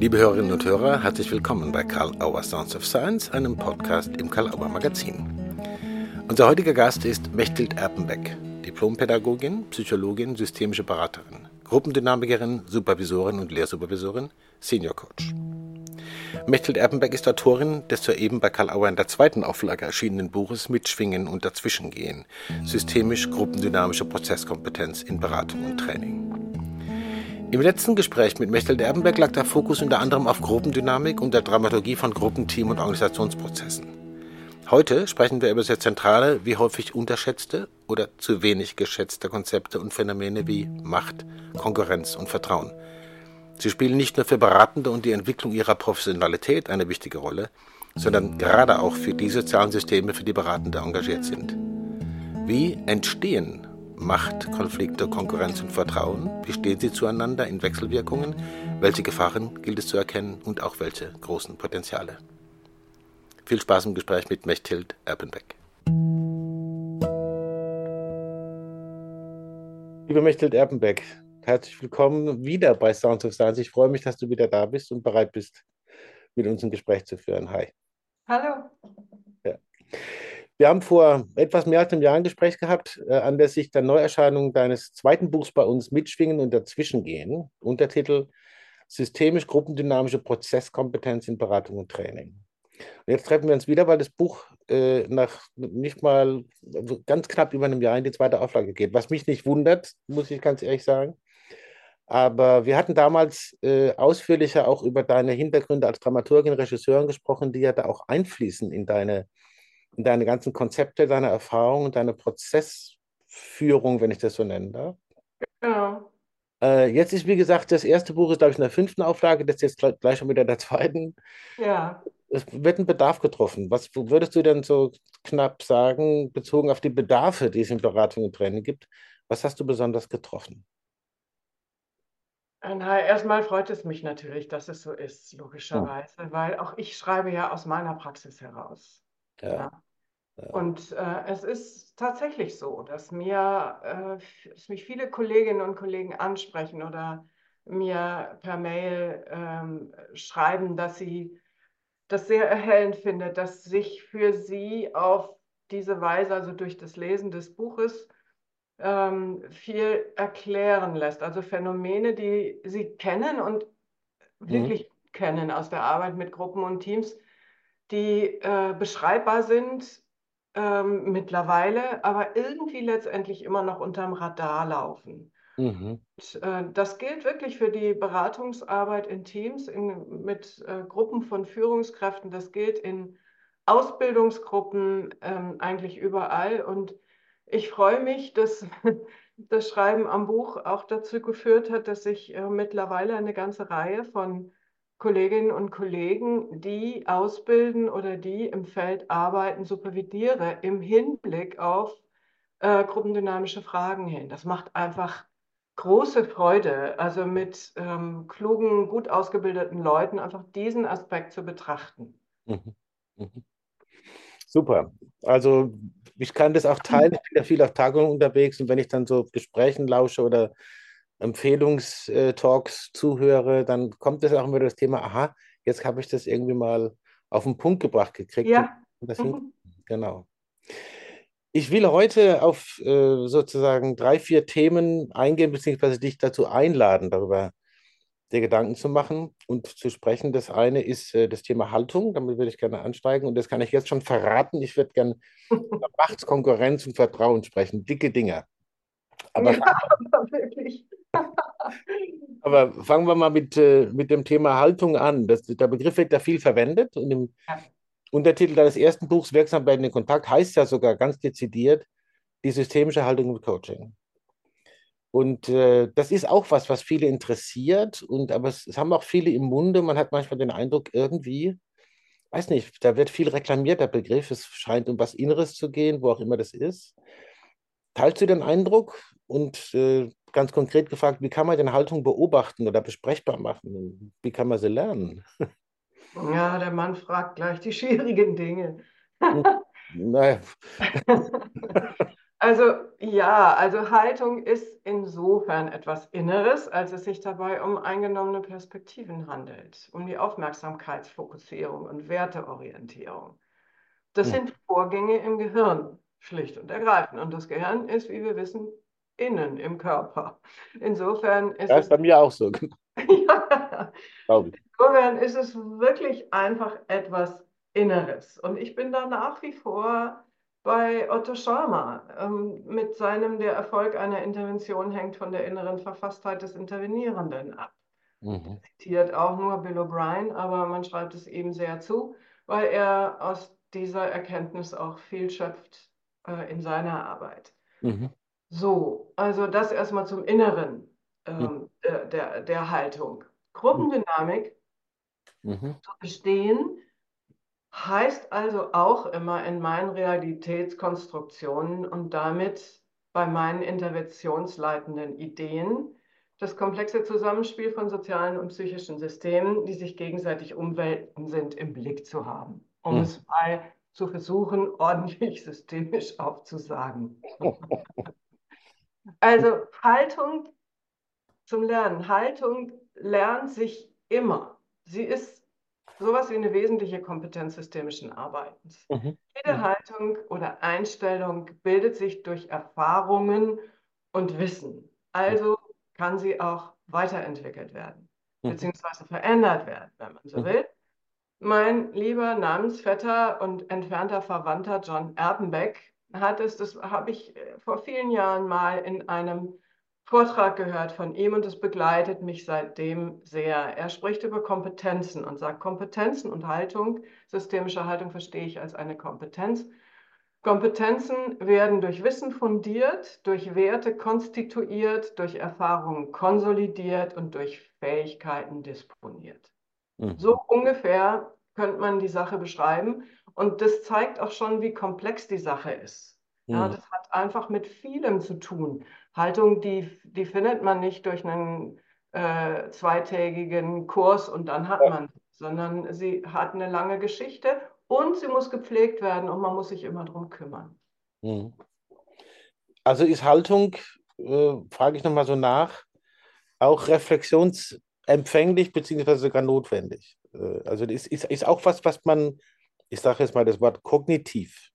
Liebe Hörerinnen und Hörer, herzlich willkommen bei Karl Auer Sounds of Science, einem Podcast im Karl Auer Magazin. Unser heutiger Gast ist Mechthild Erpenbeck, Diplompädagogin, Psychologin, systemische Beraterin, Gruppendynamikerin, Supervisorin und Lehrsupervisorin, Senior Coach. Mechthild Erpenbeck ist Autorin des soeben bei Karl Auer in der zweiten Auflage erschienenen Buches Mitschwingen und Dazwischengehen, systemisch gruppendynamische Prozesskompetenz in Beratung und Training. Im letzten Gespräch mit Mechthild Erpenbeck lag der Fokus unter anderem auf Gruppendynamik und der Dramaturgie von Gruppenteam- und Organisationsprozessen. Heute sprechen wir über sehr zentrale, wie häufig unterschätzte oder zu wenig geschätzte Konzepte und Phänomene wie Macht, Konkurrenz und Vertrauen. Sie spielen nicht nur für Beratende und die Entwicklung ihrer Professionalität eine wichtige Rolle, sondern gerade auch für die sozialen Systeme, für die Beratende engagiert sind. Wie entstehen Macht, Konflikte, Konkurrenz und Vertrauen? Wie stehen sie zueinander in Wechselwirkungen? Welche Gefahren gilt es zu erkennen und auch welche großen Potenziale? Viel Spaß im Gespräch mit Mechthild Erpenbeck. Liebe Mechthild Erpenbeck, herzlich willkommen wieder bei Sounds of Science. Ich freue mich, dass du wieder da bist und bereit bist, mit uns ein Gespräch zu führen. Hi. Hallo. Ja. Wir haben vor etwas mehr als einem Jahr ein Gespräch gehabt, äh, anlässlich der Neuerscheinung deines zweiten Buchs bei uns Mitschwingen und Dazwischengehen. Untertitel Systemisch gruppendynamische Prozesskompetenz in Beratung und Training. Und jetzt treffen wir uns wieder, weil das Buch äh, nach nicht mal also ganz knapp über einem Jahr in die zweite Auflage geht. Was mich nicht wundert, muss ich ganz ehrlich sagen. Aber wir hatten damals äh, ausführlicher auch über deine Hintergründe als Dramaturgin, Regisseurin gesprochen, die ja da auch einfließen in deine deine ganzen Konzepte, deine Erfahrungen, deine Prozessführung, wenn ich das so nennen darf. Genau. Äh, jetzt ist, wie gesagt, das erste Buch ist, glaube ich, in der fünften Auflage, das ist jetzt gleich schon wieder der zweiten. Ja. Es wird ein Bedarf getroffen. Was würdest du denn so knapp sagen, bezogen auf die Bedarfe, die es in Beratung und Training gibt? Was hast du besonders getroffen? Na, erstmal freut es mich natürlich, dass es so ist, logischerweise, hm. weil auch ich schreibe ja aus meiner Praxis heraus. Ja. ja. Und äh, es ist tatsächlich so, dass mir äh, dass mich viele Kolleginnen und Kollegen ansprechen oder mir per Mail ähm, schreiben, dass sie das sehr erhellend findet, dass sich für sie auf diese Weise, also durch das Lesen des Buches, ähm, viel erklären lässt. Also Phänomene, die sie kennen und mhm. wirklich kennen aus der Arbeit mit Gruppen und Teams, die äh, beschreibbar sind ähm, mittlerweile, aber irgendwie letztendlich immer noch unterm Radar laufen. Mhm. Und, äh, das gilt wirklich für die Beratungsarbeit in Teams, in, mit äh, Gruppen von Führungskräften, das gilt in Ausbildungsgruppen ähm, eigentlich überall. Und ich freue mich, dass das Schreiben am Buch auch dazu geführt hat, dass ich äh, mittlerweile eine ganze Reihe von Kolleginnen und Kollegen, die ausbilden oder die im Feld arbeiten, supervidiere im Hinblick auf äh, gruppendynamische Fragen hin. Das macht einfach große Freude, also mit ähm, klugen, gut ausgebildeten Leuten einfach diesen Aspekt zu betrachten. Mhm. Mhm. Super. Also ich kann das auch teilen. Ich bin ja viel auf Tagungen unterwegs und wenn ich dann so Gesprächen lausche oder Empfehlungstalks zuhöre, dann kommt es auch immer das Thema, aha, jetzt habe ich das irgendwie mal auf den Punkt gebracht gekriegt. Ja. Mhm. Genau. Ich will heute auf äh, sozusagen drei, vier Themen eingehen, beziehungsweise dich dazu einladen, darüber dir Gedanken zu machen und zu sprechen. Das eine ist äh, das Thema Haltung, damit würde ich gerne ansteigen und das kann ich jetzt schon verraten. Ich würde gerne über Macht, Konkurrenz und Vertrauen sprechen. Dicke Dinger. Aber ja, wirklich. Aber fangen wir mal mit, äh, mit dem Thema Haltung an. Das, der Begriff wird ja viel verwendet und im ja. Untertitel deines ersten Buchs Wirksam bei den Kontakt heißt ja sogar ganz dezidiert die systemische Haltung im Coaching. Und äh, das ist auch was, was viele interessiert. Und aber es, es, haben auch viele im Munde. Man hat manchmal den Eindruck, irgendwie, weiß nicht, da wird viel reklamiert, der Begriff. Es scheint um was Inneres zu gehen, wo auch immer das ist. Teilst du den Eindruck? Und äh, ganz konkret gefragt, wie kann man denn Haltung beobachten oder besprechbar machen? Wie kann man sie lernen? Ja, der Mann fragt gleich die schwierigen Dinge. naja. Also ja, also Haltung ist insofern etwas Inneres, als es sich dabei um eingenommene Perspektiven handelt, um die Aufmerksamkeitsfokussierung und Werteorientierung. Das Hm. sind Vorgänge im Gehirn, schlicht und ergreifend. Und das Gehirn ist, wie wir wissen, innen im Körper. Insofern ist Das es, ist bei mir auch so, ja, glaube ich. insofern ist es wirklich einfach etwas Inneres. Und ich bin da nach wie vor bei Otto Scharmer ähm, mit seinem Der Erfolg einer Intervention hängt von der inneren Verfasstheit des Intervenierenden ab. Mhm. Zitiert auch nur Bill O'Brien, aber man schreibt es ihm sehr zu, weil er aus dieser Erkenntnis auch viel schöpft äh, in seiner Arbeit. Mhm. So, also das erstmal zum Inneren ähm, der, der, der Haltung. Gruppendynamik Mhm. zu verstehen heißt also auch immer in meinen Realitätskonstruktionen und damit bei meinen interventionsleitenden Ideen das komplexe Zusammenspiel von sozialen und psychischen Systemen, die sich gegenseitig umwelten sind, im Blick zu haben, um Hm. es mal zu versuchen, ordentlich systemisch aufzusagen. Also Haltung zum Lernen. Haltung lernt sich immer. Sie ist sowas wie eine wesentliche Kompetenz systemischen Arbeitens. Mhm. Jede Haltung oder Einstellung bildet sich durch Erfahrungen und Wissen. Also kann sie auch weiterentwickelt werden, Mhm. beziehungsweise verändert werden, wenn man so Mhm. will. Mein lieber Namensvetter und entfernter Verwandter John Erpenbeck hat es, das habe ich äh, vor vielen Jahren mal in einem Vortrag gehört von ihm und es begleitet mich seitdem sehr. Er spricht über Kompetenzen und sagt, Kompetenzen und Haltung, systemische Haltung verstehe ich als eine Kompetenz. Kompetenzen werden durch Wissen fundiert, durch Werte konstituiert, durch Erfahrungen konsolidiert und durch Fähigkeiten disponiert. Mhm. So ungefähr könnte man die Sache beschreiben. Und das zeigt auch schon, wie komplex die Sache ist. Ja, Mhm. das hat einfach mit vielem zu tun. Haltung, die, die findet man nicht durch einen äh, zweitägigen Kurs und dann hat Ja. man, sondern sie hat eine lange Geschichte und sie muss gepflegt werden und man muss sich immer drum kümmern. Mhm. Also ist Haltung, äh, frage ich nochmal so nach, auch reflexionsempfänglich beziehungsweise sogar notwendig? Äh, also ist, ist, ist auch was, was man, ich sage jetzt mal das Wort kognitiv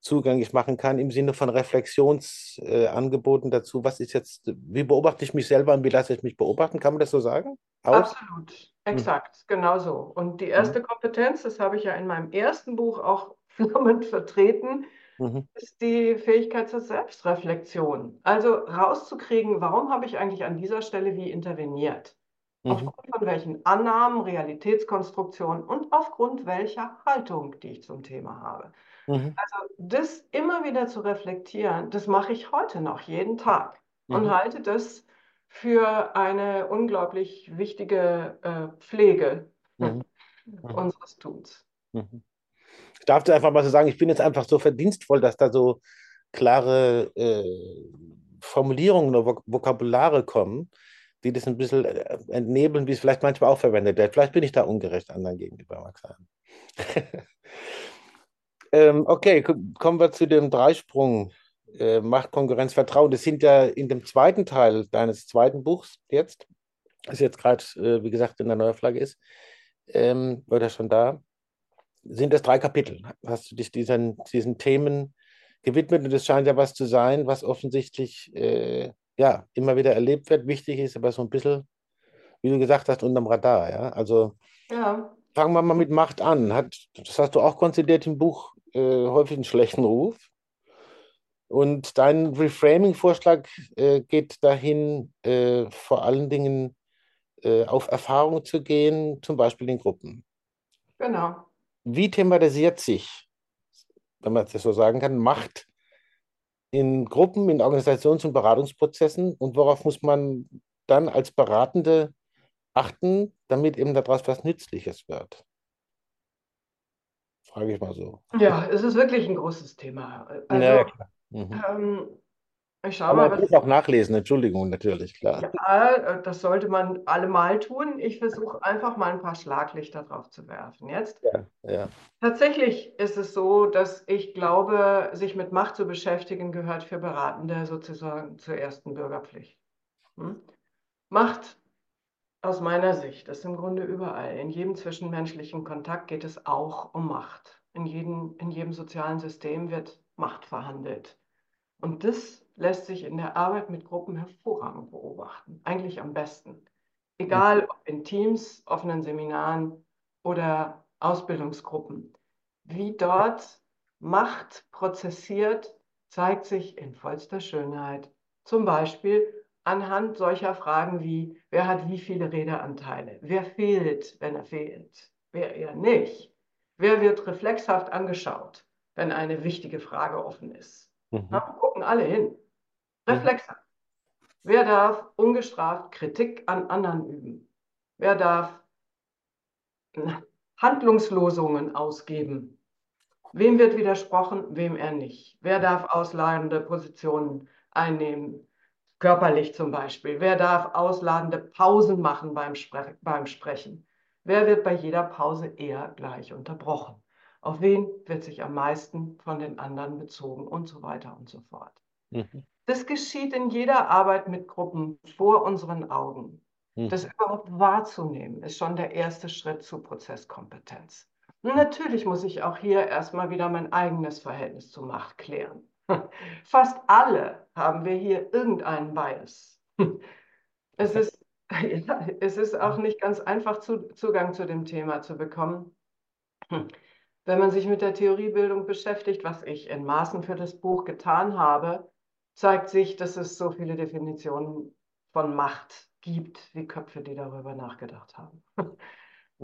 zugänglich machen kann im Sinne von Reflexionsangeboten dazu. Was ist jetzt, wie beobachte ich mich selber und wie lasse ich mich beobachten? Kann man das so sagen? Auch? Absolut, exakt, genau so. Und die erste Mhm. Kompetenz, das habe ich ja in meinem ersten Buch auch flammend vertreten, Mhm. ist die Fähigkeit zur Selbstreflexion. Also rauszukriegen, warum habe ich eigentlich an dieser Stelle wie interveniert? Mhm. Aufgrund von welchen Annahmen, Realitätskonstruktionen und aufgrund welcher Haltung, die ich zum Thema habe. Mhm. Also das immer wieder zu reflektieren, das mache ich heute noch jeden Tag und Mhm. halte das für eine unglaublich wichtige äh, Pflege Mhm. Mhm. unseres Tuns. Mhm. Ich darf dir einfach mal so sagen, ich bin jetzt einfach so verdienstvoll, dass da so klare äh, Formulierungen oder Vok Vokabulare kommen, die das ein bisschen äh, entnebeln, wie es vielleicht manchmal auch verwendet wird. Vielleicht bin ich da ungerecht anderen gegenüber, mag sein. ähm, okay, ko- kommen wir zu dem Dreisprung. Äh, Macht, Konkurrenz, Vertrauen. Das sind ja in dem zweiten Teil deines zweiten Buchs jetzt, das jetzt gerade, äh, wie gesagt, in der Neuauflage ist, ähm, oder schon da, sind das drei Kapitel. Hast du dich diesen, diesen Themen gewidmet und es scheint ja was zu sein, was offensichtlich äh, ja, immer wieder erlebt wird, wichtig ist, aber so ein bisschen, wie du gesagt hast, unterm Radar. Ja? Also Ja, fangen wir mal mit Macht an. Hat, das hast du auch konzidiert im Buch, äh, häufig einen schlechten Ruf. Und dein Reframing-Vorschlag äh, geht dahin, äh, vor allen Dingen äh, auf Erfahrung zu gehen, zum Beispiel in Gruppen. genau. Wie thematisiert sich, wenn man das so sagen kann, Macht in Gruppen, in Organisations- und Beratungsprozessen und worauf muss man dann als Beratende achten, damit eben daraus was Nützliches wird? Frage ich mal so. Ja, es ist wirklich ein großes Thema. Ja, ja, Also klar. Mhm. ähm, Ich schaue Aber mal, man was muss auch nachlesen, Entschuldigung, natürlich, klar. Ja, äh, das sollte man allemal tun. Ich versuche einfach mal ein paar Schlaglichter drauf zu werfen. Jetzt, Ja, ja. tatsächlich ist es so, dass ich glaube, sich mit Macht zu beschäftigen, gehört für Beratende sozusagen zur ersten Bürgerpflicht. Hm? Macht aus meiner Sicht ist im Grunde überall. In jedem zwischenmenschlichen Kontakt geht es auch um Macht. In jedem, in jedem sozialen System wird Macht verhandelt. Und das lässt sich in der Arbeit mit Gruppen hervorragend beobachten, eigentlich am besten. Egal ob in Teams, offenen Seminaren oder Ausbildungsgruppen. Wie dort Macht prozessiert, zeigt sich in vollster Schönheit. Zum Beispiel anhand solcher Fragen wie, wer hat wie viele Redeanteile? Wer fehlt, wenn er fehlt? Wer eher nicht? Wer wird reflexhaft angeschaut, wenn eine wichtige Frage offen ist? Mhm. Na, gucken alle hin. Reflexhaft. Wer darf ungestraft Kritik an anderen üben? Wer darf Handlungslosungen ausgeben? Wem wird widersprochen, wem er nicht? Wer darf ausladende Positionen einnehmen? Körperlich zum Beispiel. Wer darf ausladende Pausen machen beim, Spre beim Sprechen? Wer wird bei jeder Pause eher gleich unterbrochen? Auf wen wird sich am meisten von den anderen bezogen und so weiter und so fort. Mhm. Das geschieht in jeder Arbeit mit Gruppen vor unseren Augen. Mhm. Das überhaupt wahrzunehmen, ist schon der erste Schritt zu Prozesskompetenz. Und natürlich muss ich auch hier erstmal wieder mein eigenes Verhältnis zur Macht klären. Fast alle haben wir hier irgendeinen Bias. Es ist, ja, es ist auch nicht ganz einfach, zu, Zugang zu dem Thema zu bekommen. Wenn man sich mit der Theoriebildung beschäftigt, was ich in Maßen für das Buch getan habe, zeigt sich, dass es so viele Definitionen von Macht gibt, wie Köpfe, die darüber nachgedacht haben.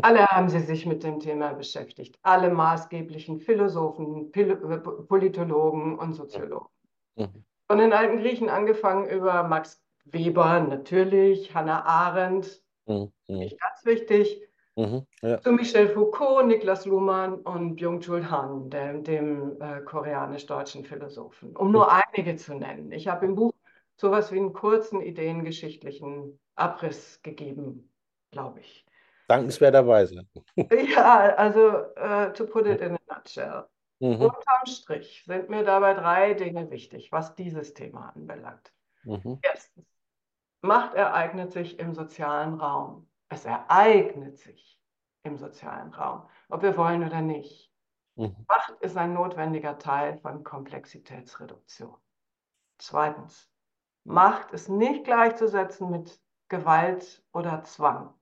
Alle haben sie sich mit dem Thema beschäftigt. Alle maßgeblichen Philosophen, Pil Politologen und Soziologen. Mhm. Von den alten Griechen angefangen über Max Weber natürlich, Hannah Arendt, Mhm. Mhm. nicht ganz wichtig, Mhm. Ja. zu Michel Foucault, Niklas Luhmann und Byung-Chul Han, dem, dem äh, koreanisch-deutschen Philosophen, um nur einige zu nennen. Ich habe im Buch sowas wie einen kurzen ideengeschichtlichen Abriss gegeben, glaube ich. Dankenswerterweise. Ja, also uh, to put it in a nutshell. Mhm. Unterm Strich sind mir dabei drei Dinge wichtig, was dieses Thema anbelangt. Mhm. Erstens, Macht ereignet sich im sozialen Raum. Es ereignet sich im sozialen Raum, ob wir wollen oder nicht. Mhm. Macht ist ein notwendiger Teil von Komplexitätsreduktion. Zweitens, Macht ist nicht gleichzusetzen mit Gewalt oder Zwang.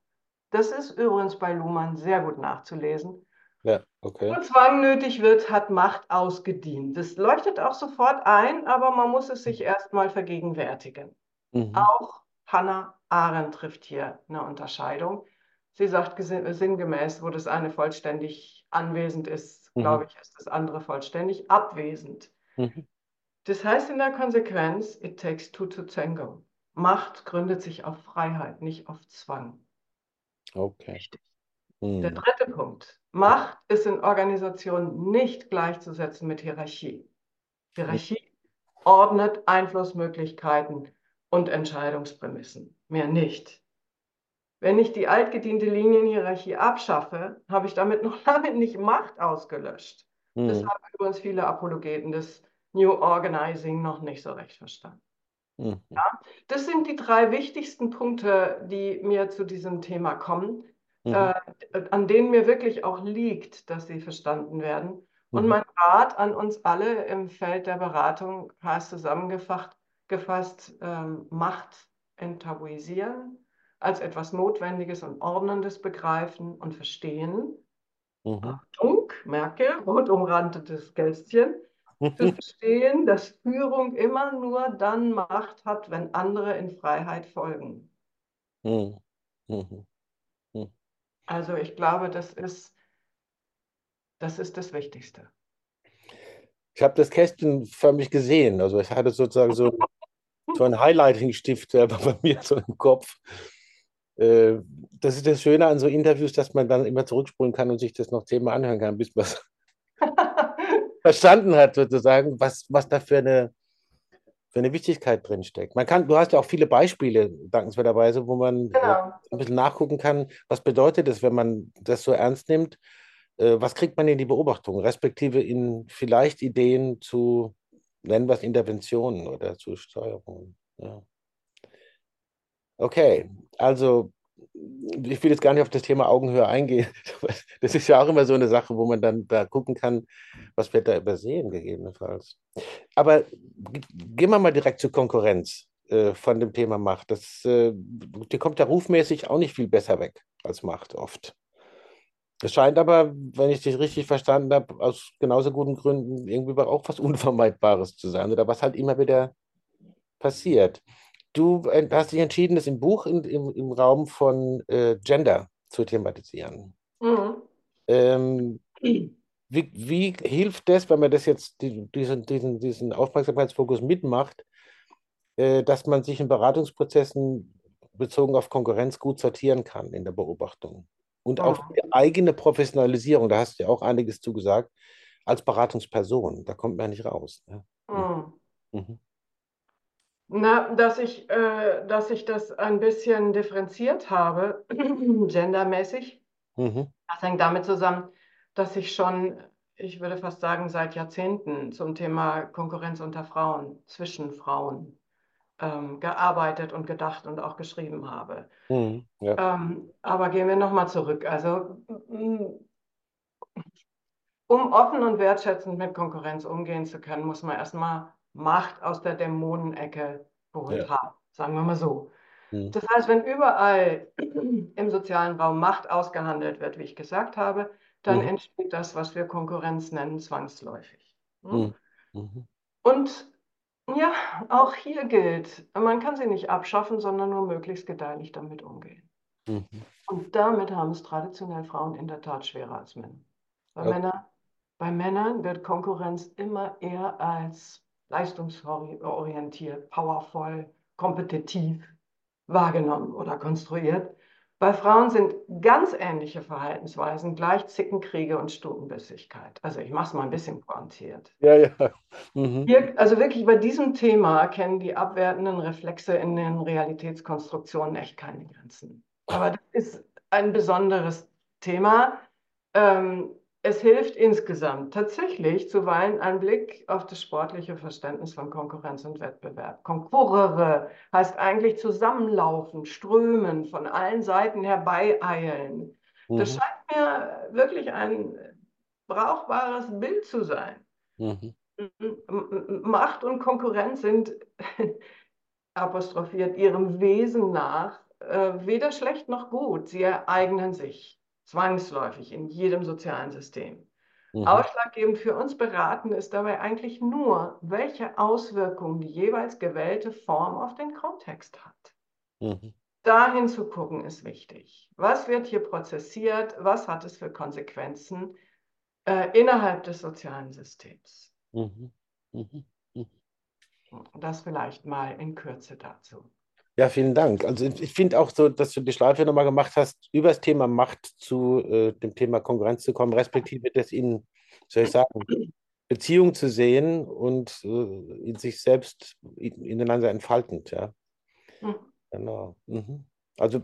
Das ist übrigens bei Luhmann sehr gut nachzulesen. Ja, okay. Wo Zwang nötig wird, hat Macht ausgedient. Das leuchtet auch sofort ein, aber man muss es sich erstmal vergegenwärtigen. Mhm. Auch Hannah Arendt trifft hier eine Unterscheidung. Sie sagt sinngemäß, wo das eine vollständig anwesend ist, Mhm. glaube ich, ist das andere vollständig abwesend. Mhm. Das heißt in der Konsequenz, it takes two to tango. Macht gründet sich auf Freiheit, nicht auf Zwang. Okay. Der Mhm. dritte Punkt. Macht ist in Organisationen nicht gleichzusetzen mit Hierarchie. Hierarchie ordnet Einflussmöglichkeiten und Entscheidungsprämissen. Mehr nicht. Wenn ich die altgediente Linienhierarchie abschaffe, habe ich damit noch lange nicht Macht ausgelöscht. Das Mhm. haben übrigens viele Apologeten des New Organizing noch nicht so recht verstanden. Mhm. Das sind die drei wichtigsten Punkte, die mir zu diesem Thema kommen, Mhm. äh, an denen mir wirklich auch liegt, dass sie verstanden werden. Und Mhm. mein Rat an uns alle im Feld der Beratung heißt zusammengefasst, gefasst, ähm, Macht enttabuisieren, als etwas Notwendiges und Ordnendes begreifen und verstehen. Mhm. Achtung, Merkel, rot umrandetes Kästchen. Zu verstehen, dass Führung immer nur dann Macht hat, wenn andere in Freiheit folgen. Mhm. Mhm. Also ich glaube, das ist, das ist das Wichtigste. Ich habe das Kästchen förmlich gesehen. Also ich hatte sozusagen so, so einen Highlighting-Stift selber bei mir so im Kopf. Äh, Das ist das Schöne an so Interviews, dass man dann immer zurückspulen kann und sich das noch zehnmal anhören kann, bis man es verstanden hat, sozusagen, was, was da für eine, für für eine Wichtigkeit drinsteckt. Man kann, du hast ja auch viele Beispiele, dankenswerterweise, wo man Genau. ein bisschen nachgucken kann, was bedeutet es, wenn man das so ernst nimmt, äh, was kriegt man in die Beobachtung, respektive in vielleicht Ideen zu, nennen wir es Interventionen oder zu Steuerungen. Ja. Okay, also ich will jetzt gar nicht auf das Thema Augenhöhe eingehen. Das ist ja auch immer so eine Sache, wo man dann da gucken kann, was wird da übersehen, gegebenenfalls. Aber gehen wir mal direkt zur Konkurrenz äh, von dem Thema Macht. Das, äh, die kommt ja rufmäßig auch nicht viel besser weg als Macht oft. Es scheint aber, wenn ich dich richtig verstanden habe, aus genauso guten Gründen irgendwie auch was Unvermeidbares zu sein oder was halt immer wieder passiert. Du hast dich entschieden, das im Buch in, im, im Raum von äh, Gender zu thematisieren. Mhm. Ähm, wie, wie hilft das, wenn man das jetzt, die, diesen, diesen, diesen Aufmerksamkeitsfokus mitmacht, äh, dass man sich in Beratungsprozessen bezogen auf Konkurrenz gut sortieren kann in der Beobachtung? Und auch Mhm. die eigene Professionalisierung, da hast du ja auch einiges zu gesagt, als Beratungsperson, da kommt man nicht raus. Ne? Mhm. Mhm. Na, dass ich, äh, dass ich das ein bisschen differenziert habe, gendermäßig. Mhm. Das hängt damit zusammen, dass ich schon, ich würde fast sagen, seit Jahrzehnten zum Thema Konkurrenz unter Frauen, zwischen Frauen, ähm, gearbeitet und gedacht und auch geschrieben habe. Mhm. Ja. Ähm, aber gehen wir nochmal zurück. Also, um offen und wertschätzend mit Konkurrenz umgehen zu können, muss man erstmal Macht aus der Dämonenecke geholt Ja. haben, sagen wir mal so. Mhm. Das heißt, wenn überall im sozialen Raum Macht ausgehandelt wird, wie ich gesagt habe, dann Mhm. entsteht das, was wir Konkurrenz nennen, zwangsläufig. Hm? Mhm. Mhm. Und ja, auch hier gilt, man kann sie nicht abschaffen, sondern nur möglichst gedeihlich damit umgehen. Mhm. Und damit haben es traditionell Frauen in der Tat schwerer als Männer. Bei, Okay. Männer, bei Männern wird Konkurrenz immer eher als leistungsorientiert, powervoll, kompetitiv wahrgenommen oder konstruiert. Bei Frauen sind ganz ähnliche Verhaltensweisen gleich Zickenkriege und Stutenbissigkeit. Also ich mache es mal ein bisschen pointiert. Ja, ja. Mhm. Hier, also wirklich bei diesem Thema kennen die abwertenden Reflexe in den Realitätskonstruktionen echt keine Grenzen. Aber das ist ein besonderes Thema. Ähm, es hilft insgesamt tatsächlich zuweilen ein Blick auf das sportliche Verständnis von Konkurrenz und Wettbewerb. Konkurrere heißt eigentlich zusammenlaufen, strömen, von allen Seiten herbeieilen. Das Mhm. scheint mir wirklich ein brauchbares Bild zu sein. Mhm. Macht und Konkurrenz sind apostrophiert ihrem Wesen nach äh, weder schlecht noch gut. Sie ereignen sich zwangsläufig in jedem sozialen System. Mhm. Ausschlaggebend für uns beraten ist dabei eigentlich nur, welche Auswirkungen die jeweils gewählte Form auf den Kontext hat. Mhm. Dahin zu gucken ist wichtig. Was wird hier prozessiert? Was hat es für Konsequenzen äh, innerhalb des sozialen Systems? Mhm. Mhm. Mhm. Das vielleicht mal in Kürze dazu. Ja, vielen Dank. Also ich finde auch so, dass du die Schleife nochmal gemacht hast, über das Thema Macht zu äh, dem Thema Konkurrenz zu kommen, respektive das in, soll ich sagen, Beziehung zu sehen und äh, in sich selbst in- ineinander entfaltend, ja. Hm. Genau. Mhm. Also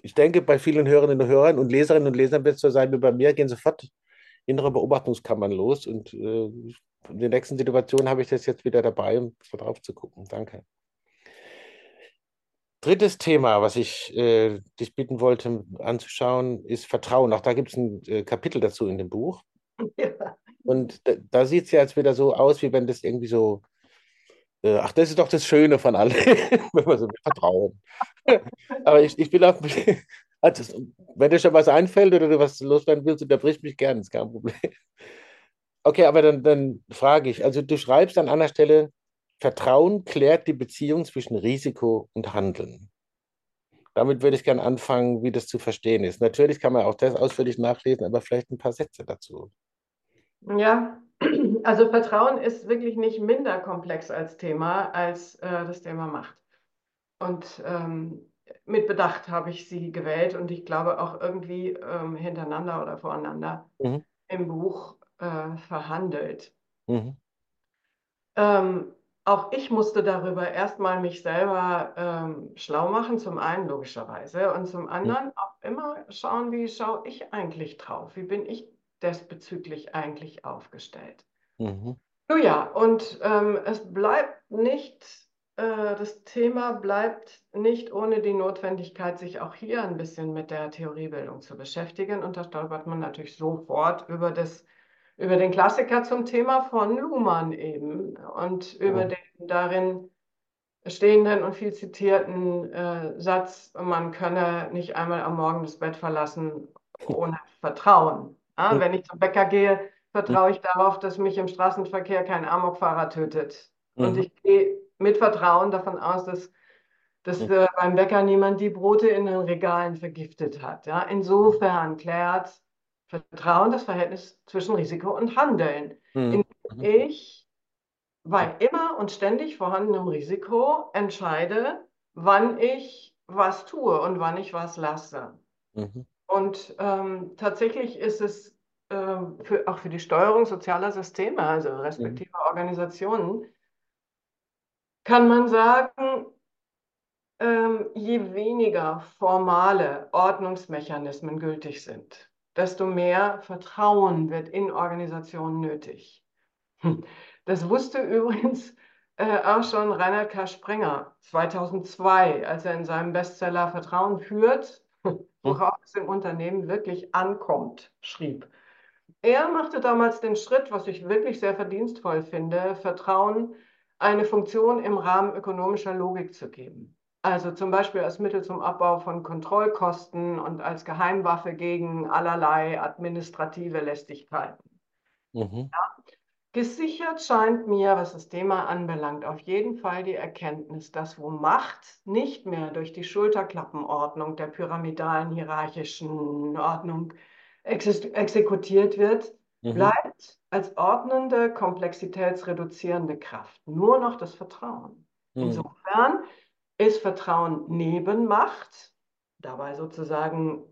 ich denke, bei vielen Hörerinnen und Hörern und Leserinnen und Lesern wird es so sein wie bei mir, gehen sofort innere Beobachtungskammern los und äh, in der nächsten Situation habe ich das jetzt wieder dabei, um drauf zu gucken. Danke. Drittes Thema, was ich äh, dich bitten wollte anzuschauen, ist Vertrauen. Auch da gibt es ein äh, Kapitel dazu in dem Buch. Ja. Und da, da sieht es ja jetzt wieder so aus, wie wenn das irgendwie so, äh, ach, das ist doch das Schöne von allem, wenn man so Vertrauen. Aber ich, ich will auch, also, wenn dir schon was einfällt oder du was loswerden willst, unterbrich mich gerne, ist kein Problem. Okay, aber dann, dann frage ich, also du schreibst an einer Stelle, Vertrauen klärt die Beziehung zwischen Risiko und Handeln. Damit würde ich gerne anfangen, wie das zu verstehen ist. Natürlich kann man auch das ausführlich nachlesen, aber vielleicht ein paar Sätze dazu. Ja, also Vertrauen ist wirklich nicht minder komplex als Thema, als äh, das Thema Macht. Und ähm, mit Bedacht habe ich sie gewählt und ich glaube auch irgendwie ähm, hintereinander oder voreinander Mhm. im Buch äh, verhandelt. Mhm. Ähm, auch ich musste darüber erstmal mich selber ähm, schlau machen, zum einen logischerweise und zum anderen auch immer schauen, wie schaue ich eigentlich drauf, wie bin ich diesbezüglich eigentlich aufgestellt. Mhm. Nun ja, und ähm, es bleibt nicht, äh, das Thema bleibt nicht ohne die Notwendigkeit, sich auch hier ein bisschen mit der Theoriebildung zu beschäftigen. Und da stolpert man natürlich sofort über das über den Klassiker zum Thema von Luhmann eben und über ja. den darin stehenden und viel zitierten äh, Satz, man könne nicht einmal am Morgen das Bett verlassen ohne Vertrauen. Ja, wenn ich zum Bäcker gehe, vertraue ich darauf, dass mich im Straßenverkehr kein Amokfahrer tötet. Mhm. Und ich gehe mit Vertrauen davon aus, dass, dass äh, beim Bäcker niemand die Brote in den Regalen vergiftet hat. Ja? Insofern klärt Vertrauen das Verhältnis zwischen Risiko und Handeln. Mhm. ich bei immer und ständig vorhandenem Risiko entscheide, wann ich was tue und wann ich was lasse. Mhm. Und ähm, tatsächlich ist es ähm, für, auch für die Steuerung sozialer Systeme, also respektive mhm. Organisationen, kann man sagen, ähm, je weniger formale Ordnungsmechanismen gültig sind, desto mehr Vertrauen wird in Organisationen nötig. Hm. Das wusste übrigens äh, auch schon Reinhard K. Sprenger 2002, als er in seinem Bestseller Vertrauen führt, worauf es im Unternehmen wirklich ankommt, schrieb. Er machte damals den Schritt, was ich wirklich sehr verdienstvoll finde, Vertrauen eine Funktion im Rahmen ökonomischer Logik zu geben. Also zum Beispiel als Mittel zum Abbau von Kontrollkosten und als Geheimwaffe gegen allerlei administrative Lästigkeiten. Mhm. Ja. Gesichert scheint mir, was das Thema anbelangt, auf jeden Fall die Erkenntnis, dass wo Macht nicht mehr durch die Schulterklappenordnung der pyramidalen hierarchischen Ordnung exekutiert wird, mhm. bleibt als ordnende, komplexitätsreduzierende Kraft nur noch das Vertrauen. Mhm. Insofern ist Vertrauen neben Macht, dabei sozusagen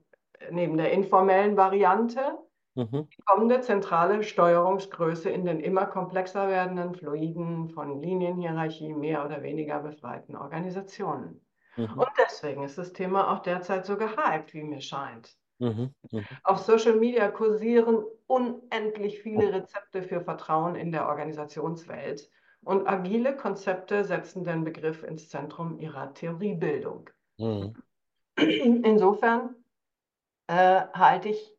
neben der informellen Variante, mhm. die kommende zentrale Steuerungsgröße in den immer komplexer werdenden, fluiden, von Linienhierarchie mehr oder weniger befreiten Organisationen. Mhm. Und deswegen ist das Thema auch derzeit so gehypt, wie mir scheint. Mhm. Mhm. Auf Social Media kursieren unendlich viele Rezepte für Vertrauen in der Organisationswelt. Und agile Konzepte setzen den Begriff ins Zentrum ihrer Theoriebildung. Mhm. Insofern äh, halte ich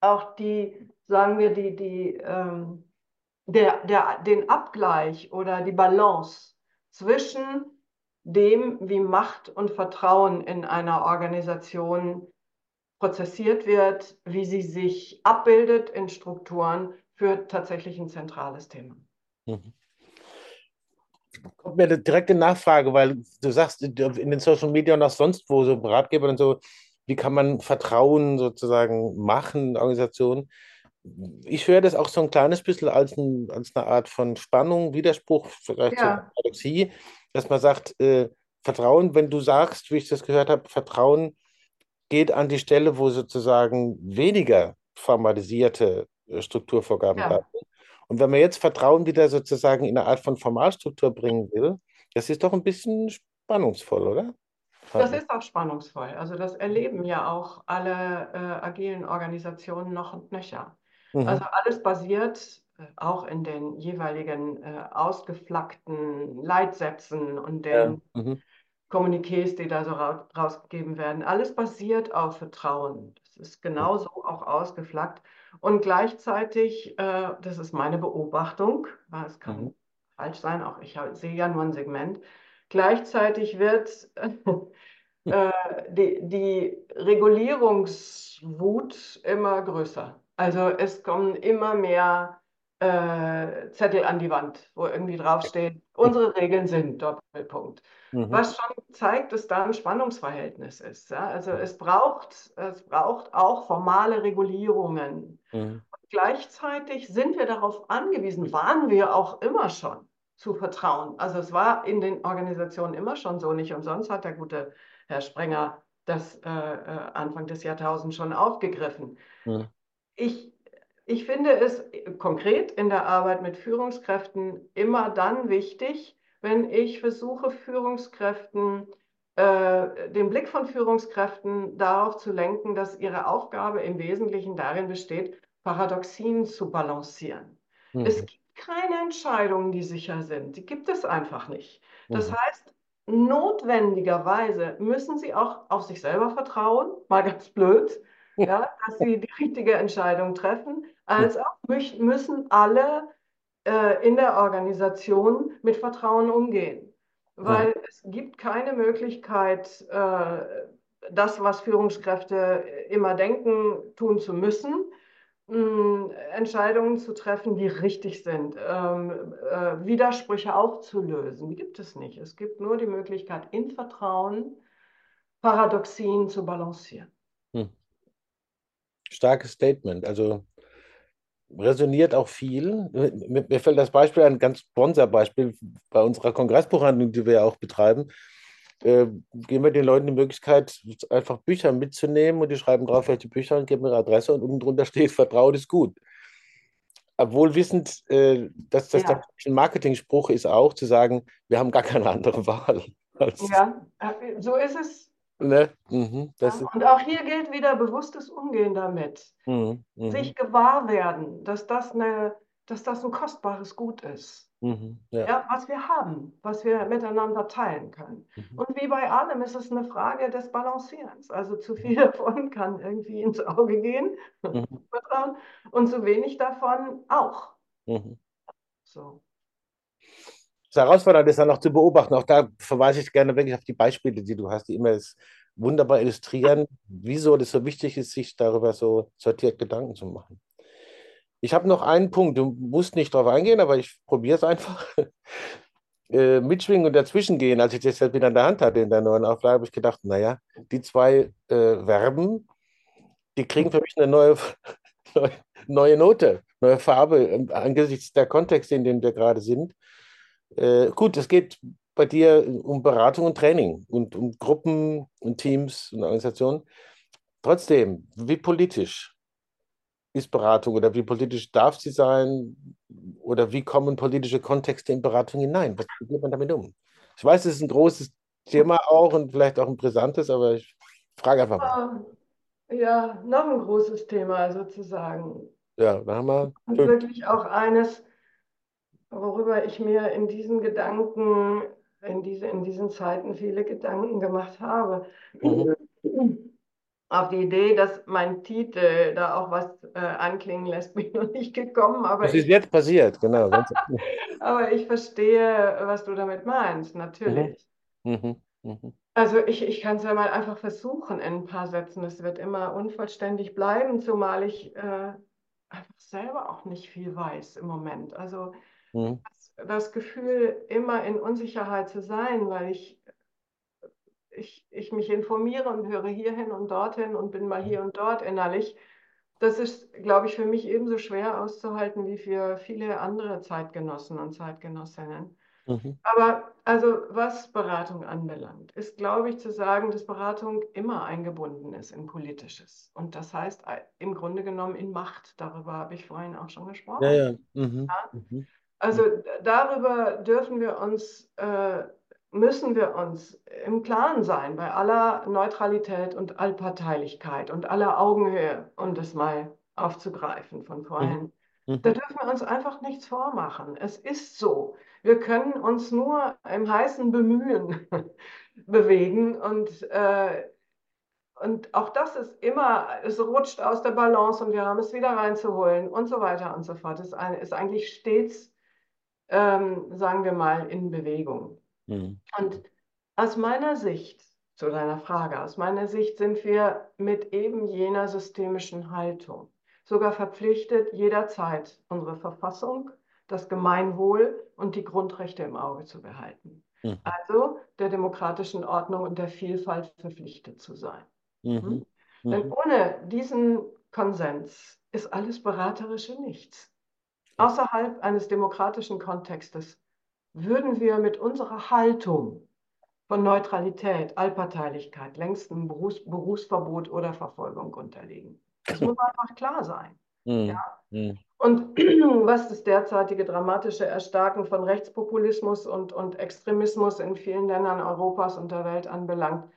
auch die, sagen wir, die, die, ähm, der, der, den Abgleich oder die Balance zwischen dem, wie Macht und Vertrauen in einer Organisation prozessiert wird, wie sie sich abbildet in Strukturen, für tatsächlich ein zentrales Thema. Mhm kommt mir eine direkte Nachfrage, weil du sagst, in den Social Media und auch sonst wo, so Ratgeber und so, wie kann man Vertrauen sozusagen machen, Organisationen. Ich höre das auch so ein kleines bisschen als, ein, als eine Art von Spannung, Widerspruch, vielleicht ja. Paradoxie, dass man sagt, äh, Vertrauen, wenn du sagst, wie ich das gehört habe, Vertrauen geht an die Stelle, wo sozusagen weniger formalisierte äh, Strukturvorgaben ja. da sind. Und wenn man jetzt Vertrauen wieder sozusagen in eine Art von Formalstruktur bringen will, das ist doch ein bisschen spannungsvoll, oder? Das ist auch spannungsvoll. Also das erleben ja auch alle äh, agilen Organisationen noch und nöcher. Mhm. Also alles basiert äh, auch in den jeweiligen äh, ausgeflackten Leitsätzen und den ja. mhm. Kommuniqués, die da so ra rausgegeben werden. Alles basiert auf Vertrauen. Das ist genauso auch ausgeflackt. Und gleichzeitig, äh, das ist meine Beobachtung, es kann mhm. falsch sein, auch ich sehe ja nur ein Segment, gleichzeitig wird äh, die, die Regulierungswut immer größer. Also es kommen immer mehr äh, Zettel an die Wand, wo irgendwie draufsteht, unsere Regeln sind, Doppelpunkt. Mhm. Was schon zeigt, dass da ein Spannungsverhältnis ist. Ja? Also es braucht, es braucht auch formale Regulierungen. Mhm. gleichzeitig sind wir darauf angewiesen, waren wir auch immer schon zu vertrauen. Also es war in den Organisationen immer schon so, nicht umsonst hat der gute Herr Sprenger das äh, äh Anfang des Jahrtausends schon aufgegriffen. Mhm. Ich ich finde es konkret in der Arbeit mit Führungskräften immer dann wichtig, wenn ich versuche, Führungskräften, äh, den Blick von Führungskräften darauf zu lenken, dass ihre Aufgabe im Wesentlichen darin besteht, Paradoxien zu balancieren. Mhm. Es gibt keine Entscheidungen, die sicher sind. Die gibt es einfach nicht. Das mhm. heißt, notwendigerweise müssen sie auch auf sich selber vertrauen, mal ganz blöd, ja, dass sie die richtige Entscheidung treffen, als auch müssen alle äh, in der Organisation mit Vertrauen umgehen. Weil ja. es gibt keine Möglichkeit, äh, das, was Führungskräfte immer denken, tun zu müssen, mh, Entscheidungen zu treffen, die richtig sind, ähm, äh, Widersprüche aufzulösen. Die gibt es nicht. Es gibt nur die Möglichkeit, in Vertrauen Paradoxien zu balancieren. Hm. Starkes Statement. Also resoniert auch viel. Mir, mir fällt das Beispiel ein ganz Sponsor-Beispiel bei unserer Kongressbuchhandlung, die wir ja auch betreiben. Äh, geben wir den Leuten die Möglichkeit, einfach Bücher mitzunehmen und die schreiben drauf, welche Bücher und geben ihre Adresse und unten drunter steht, Vertrauen ist gut. Obwohl wissend, äh, dass das ja. ein Marketing-Spruch ist auch, zu sagen, wir haben gar keine andere Wahl. ja, äh, so ist es Ne? Mhm, ja, und auch hier gilt wieder bewusstes Umgehen damit. Mhm, mhm, Sich gewahr werden, dass das, eine, dass das ein kostbares Gut ist. Mhm, ja. ja. was wir haben, was wir miteinander teilen können. Mhm. Und wie bei allem ist es eine Frage des Balancierens. Also zu viel davon kann irgendwie ins Auge gehen, mhm. und zu wenig davon auch. So herausfordernd ist dann auch zu beobachten. Auch da verweise ich gerne wirklich auf die Beispiele, die du hast, die immer wunderbar illustrieren, wieso das so wichtig ist, sich darüber so sortiert Gedanken zu machen. Ich habe noch einen Punkt, du musst nicht darauf eingehen, aber ich probiere es einfach. äh, mitschwingen und dazwischen gehen, als ich das jetzt wieder in der Hand hatte in der neuen Auflage, habe ich gedacht, naja, die zwei äh, Verben, die kriegen für mich eine neue, neue Note, neue Farbe ähm, angesichts der Kontexte, in denen wir gerade sind. Äh, gut, es geht bei dir um Beratung und Training und um Gruppen und Teams und Organisationen. Trotzdem, wie politisch ist Beratung oder wie politisch darf sie sein oder wie kommen politische Kontexte in Beratung hinein? Was geht man damit um? Ich weiß, es ist ein großes Thema auch und vielleicht auch ein brisantes, aber ich frage einfach mal. Ja, noch ein großes Thema sozusagen. Ja, da haben wir. Und wirklich auch eines, worüber ich mir in diesen Gedanken, in, diese, in diesen Zeiten viele Gedanken gemacht habe. Mhm. Auf die Idee, dass mein Titel da auch was äh, anklingen lässt, bin ich noch nicht gekommen. Aber das ist ich, jetzt passiert, genau. aber ich verstehe, was du damit meinst, natürlich. Mhm. Mhm. mhm. Also ich, ich kann es ja mal einfach versuchen in ein paar Sätzen. Es wird immer unvollständig bleiben, zumal ich äh, einfach selber auch nicht viel weiß im Moment. Also Mhm. Das, Gefühl, immer in Unsicherheit zu sein, weil ich, ich, ich mich informiere und höre hierhin und dorthin und bin mal hier und dort innerlich. Das ist, glaube ich, für mich ebenso schwer auszuhalten wie für viele andere Zeitgenossen und Zeitgenossinnen. Mhm. Aber also was Beratung anbelangt, ist, glaube ich, zu sagen, dass Beratung immer eingebunden ist in Politisches. Und das heißt im Grunde genommen in Macht. Darüber habe ich vorhin auch schon gesprochen. Ja, ja. Mhm. ja? Mhm. Also darüber dürfen wir uns, äh, müssen wir uns im Klaren sein, bei aller Neutralität und Allparteilichkeit und aller Augenhöhe, um das mal aufzugreifen von vorhin. Mhm. Da dürfen wir uns einfach nichts vormachen. Es ist so. Wir können uns nur im heißen Bemühen bewegen und äh, und auch das ist immer, es rutscht aus der Balance und wir haben es wieder reinzuholen und so weiter und so fort. Es ist eigentlich stets ähm, sagen wir mal, in Bewegung. Mhm. Und aus meiner Sicht, zu deiner Frage, aus meiner Sicht sind wir mit eben jener systemischen Haltung sogar verpflichtet, jederzeit unsere Verfassung, das Gemeinwohl und die Grundrechte im Auge zu behalten. Mhm. Also der demokratischen Ordnung und der Vielfalt verpflichtet zu sein. Mhm. Hm? Denn mhm. ohne diesen Konsens ist alles Beraterische nichts. Außerhalb eines demokratischen Kontextes würden wir mit unserer Haltung von Neutralität, Allparteilichkeit längst einem Berufs Berufsverbot oder Verfolgung unterliegen. Das muss einfach klar sein. Mhm. Ja. Mhm. Und was das derzeitige dramatische Erstarken von Rechtspopulismus und, und Extremismus in vielen Ländern Europas und der Welt anbelangt,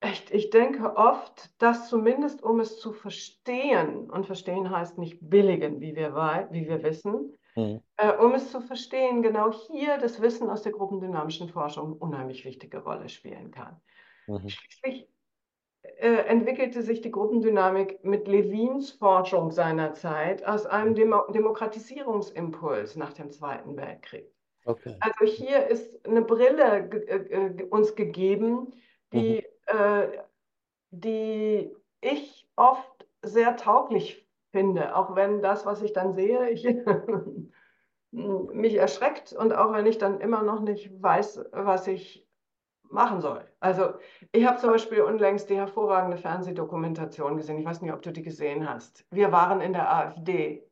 echt, ich denke oft, dass zumindest um es zu verstehen, und verstehen heißt nicht billigen, wie wir, wie wir wissen, mhm. äh, um es zu verstehen, genau hier das Wissen aus der gruppendynamischen Forschung eine unheimlich wichtige Rolle spielen kann. Mhm. Schließlich äh, entwickelte sich die Gruppendynamik mit Levins Forschung seiner Zeit aus einem Demo Demokratisierungsimpuls nach dem Zweiten Weltkrieg. Okay. Also hier ist eine Brille äh, uns gegeben, die, mhm. Äh, die ich oft sehr tauglich finde, auch wenn das, was ich dann sehe, ich mich erschreckt und auch wenn ich dann immer noch nicht weiß, was ich machen soll. Also ich habe zum Beispiel unlängst die hervorragende Fernsehdokumentation gesehen. Ich weiß nicht, ob du die gesehen hast. Wir waren in der AfD.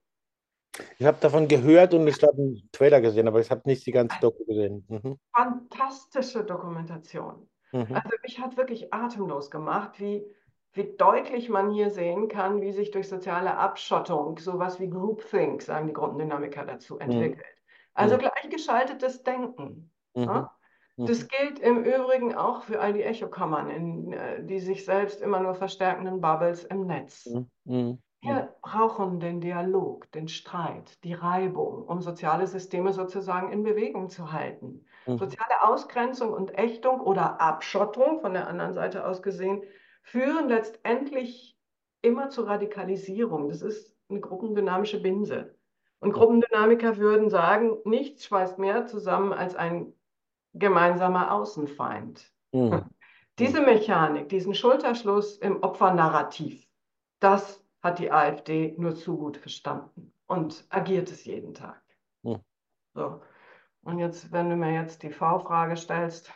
Ich habe davon gehört und ich habe einen Trailer gesehen, aber ich habe nicht die ganze Doku gesehen. Mhm. Fantastische Dokumentation. Mhm. Also mich hat wirklich atemlos gemacht, wie, wie deutlich man hier sehen kann, wie sich durch soziale Abschottung sowas wie Groupthink, sagen die Gruppendynamiker dazu, mhm. entwickelt. Mhm. Also gleichgeschaltetes Denken. Mhm. Ja? Das mhm. gilt im Übrigen auch für all die Echokammern, in äh, die sich selbst immer nur verstärkenden Bubbles im Netz. Mhm. Mhm. Wir brauchen den Dialog, den Streit, die Reibung, um soziale Systeme sozusagen in Bewegung zu halten. Mhm. Soziale Ausgrenzung und Ächtung oder Abschottung, von der anderen Seite aus gesehen, führen letztendlich immer zur Radikalisierung. Das ist eine gruppendynamische Binse. Und Gruppendynamiker würden sagen, nichts schweißt mehr zusammen als ein gemeinsamer Außenfeind. Mhm. Diese Mechanik, diesen Schulterschluss im Opfernarrativ, das hat die AfD nur zu gut verstanden und agiert es jeden Tag. Mhm. So. Und jetzt, wenn du mir jetzt die V-Frage stellst.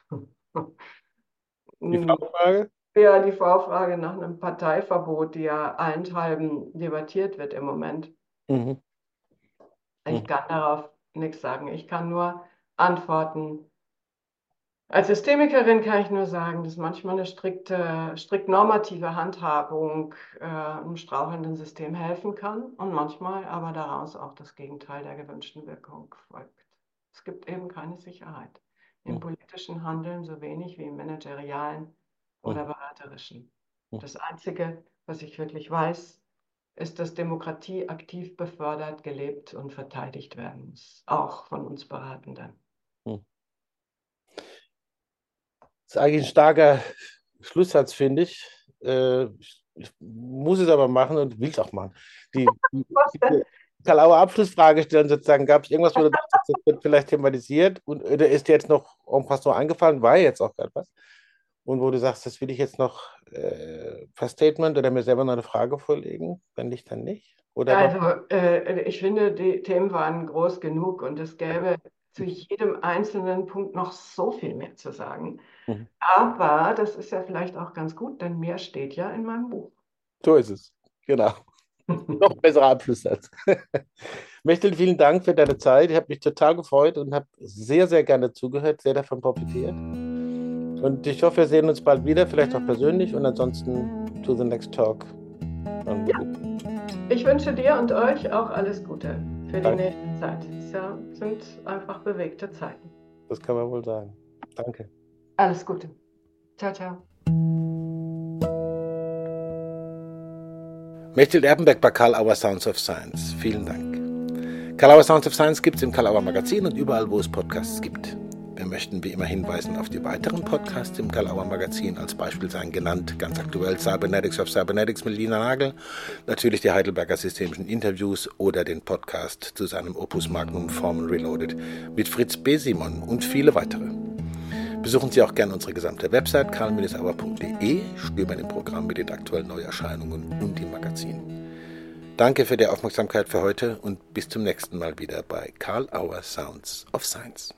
Die V-Frage? Ja, die V-Frage nach einem Parteiverbot, die ja allenthalben debattiert wird im Moment. Mhm. Ich mhm. kann darauf nichts sagen. Ich kann nur antworten, als Systemikerin kann ich nur sagen, dass manchmal eine strikte, strikt normative Handhabung äh, einem strauchelnden System helfen kann und manchmal aber daraus auch das Gegenteil der gewünschten Wirkung folgt. Es gibt eben keine Sicherheit im hm. politischen Handeln so wenig wie im managerialen oder hm. beraterischen. Hm. Das Einzige, was ich wirklich weiß, ist, dass Demokratie aktiv befördert, gelebt und verteidigt werden muss, auch von uns Beratenden. Das ist eigentlich ein starker Schlusssatz, finde ich. Äh, ich muss es aber machen und will es auch machen. Die, die, die Kalauer Abschlussfrage stellen sozusagen, gab es irgendwas, wo du dachtest, das wird vielleicht thematisiert und oder ist dir jetzt noch irgendwas noch eingefallen, war jetzt auch gerade was? Und wo du sagst, das will ich jetzt noch äh, per Statement oder mir selber noch eine Frage vorlegen, wenn nicht, dann nicht? Oder also äh, ich finde, die Themen waren groß genug und es gäbe zu jedem einzelnen Punkt noch so viel mehr zu sagen. Mhm. Aber das ist ja vielleicht auch ganz gut, denn mehr steht ja in meinem Buch. So ist es, genau. noch besserer Abschlusssatz. Mechtel, vielen Dank für deine Zeit. Ich habe mich total gefreut und habe sehr, sehr gerne zugehört, sehr davon profitiert. Und ich hoffe, wir sehen uns bald wieder, vielleicht auch persönlich und ansonsten to the next talk. Ja. Ich wünsche dir und euch auch alles Gute für die nächste Zeit. Ja, sind einfach bewegte Zeiten. Das kann man wohl sagen. Danke. Alles Gute. Ciao, ciao. Mechthild Erbenberg bei Karl Auer Sounds of Science. Vielen Dank. Karl Auer Sounds of Science gibt es im Karl Auer Magazin und überall, wo es Podcasts gibt. Wir möchten wie immer hinweisen auf die weiteren Podcasts im Kalauer Magazin, als Beispiel seien genannt, ganz aktuell Cybernetics of Cybernetics mit Lina Nagel, natürlich die Heidelberger Systemischen Interviews oder den Podcast zu seinem Opus Magnum Formal Reloaded mit Fritz B. Simon und viele weitere. Besuchen Sie auch gerne unsere gesamte Website karl-auer.de, stöbern im Programm mit den aktuellen Neuerscheinungen und im Magazin. Danke für die Aufmerksamkeit für heute und bis zum nächsten Mal wieder bei Karl Auer Sounds of Science.